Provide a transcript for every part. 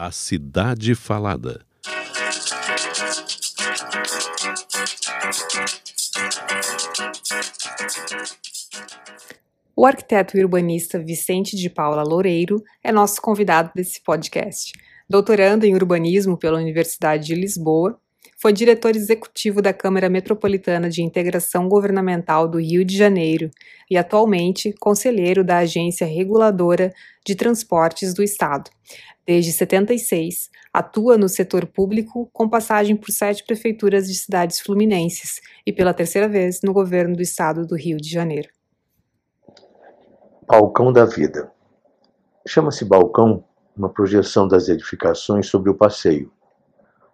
A Cidade Falada. O arquiteto e urbanista Vicente de Paula Loureiro é nosso convidado desse podcast. Doutorando em urbanismo pela Universidade de Lisboa, foi diretor executivo da Câmara Metropolitana de Integração Governamental do Rio de Janeiro e atualmente conselheiro da Agência Reguladora de Transportes do Estado. Desde 76, atua no setor público com passagem por sete prefeituras de cidades fluminenses e pela terceira vez no governo do estado do Rio de Janeiro. Balcão da Vida. Chama-se balcão uma projeção das edificações sobre o passeio,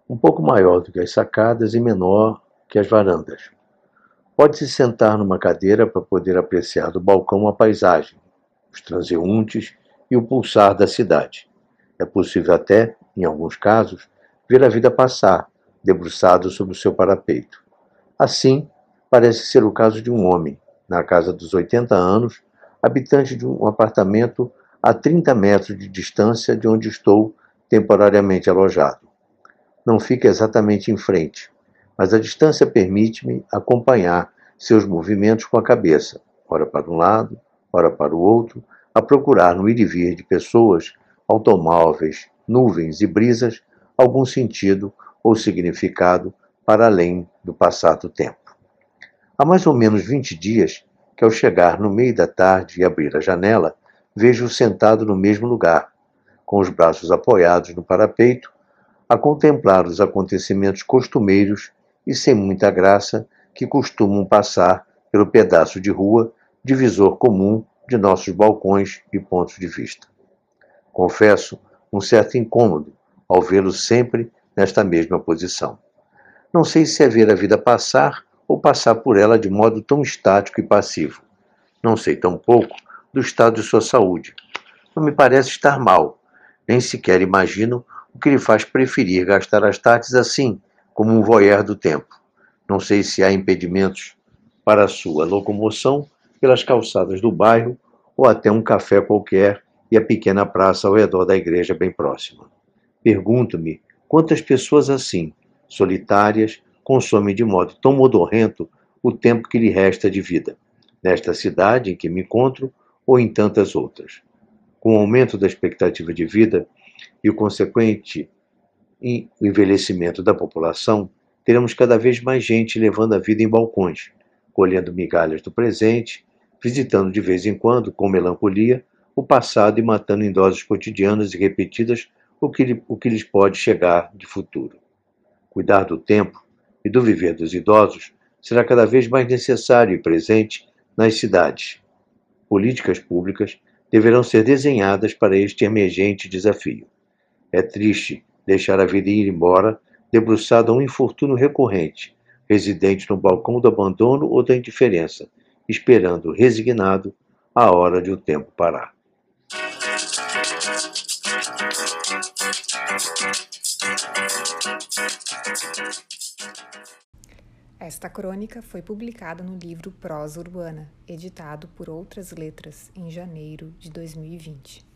um pouco maior do que as sacadas e menor que as varandas. Pode-se sentar numa cadeira para poder apreciar do balcão a paisagem, os transeuntes e o pulsar da cidade. É possível até, em alguns casos, ver a vida passar, debruçado sobre o seu parapeito. Assim, parece ser o caso de um homem, na casa dos 80 anos, habitante de um apartamento a 30 metros de distância de onde estou temporariamente alojado não fica exatamente em frente, mas a distância permite-me acompanhar seus movimentos com a cabeça, ora para um lado, ora para o outro, a procurar no ir e vir de pessoas, automóveis, nuvens e brisas algum sentido ou significado para além do passar do tempo. Há mais ou menos 20 dias que, ao chegar no meio da tarde e abrir a janela, vejo-o sentado no mesmo lugar, com os braços apoiados no parapeito a contemplar os acontecimentos costumeiros e sem muita graça que costumam passar pelo pedaço de rua, divisor comum de nossos balcões e pontos de vista. Confesso um certo incômodo ao vê-lo sempre nesta mesma posição. Não sei se é ver a vida passar ou passar por ela de modo tão estático e passivo. Não sei tampouco do estado de sua saúde. Não me parece estar mal, nem sequer imagino o que lhe faz preferir gastar as tardes assim, como um voyeur do tempo. Não sei se há impedimentos para a sua locomoção pelas calçadas do bairro ou até um café qualquer e a pequena praça ao redor da igreja bem próxima. Pergunto-me quantas pessoas assim, solitárias, consomem de modo tão modorrento o tempo que lhe resta de vida, nesta cidade em que me encontro ou em tantas outras. Com o aumento da expectativa de vida, e o consequente envelhecimento da população, teremos cada vez mais gente levando a vida em balcões, colhendo migalhas do presente, visitando de vez em quando, com melancolia, o passado e matando em doses cotidianas e repetidas o que, o que lhes pode chegar de futuro. Cuidar do tempo e do viver dos idosos será cada vez mais necessário e presente nas cidades. Políticas públicas deverão ser desenhadas para este emergente desafio. É triste deixar a vida ir embora, debruçado a um infortúnio recorrente, residente no balcão do abandono ou da indiferença, esperando resignado a hora de o tempo parar. Esta crônica foi publicada no livro Prosa Urbana, editado por Outras Letras, em janeiro de 2020.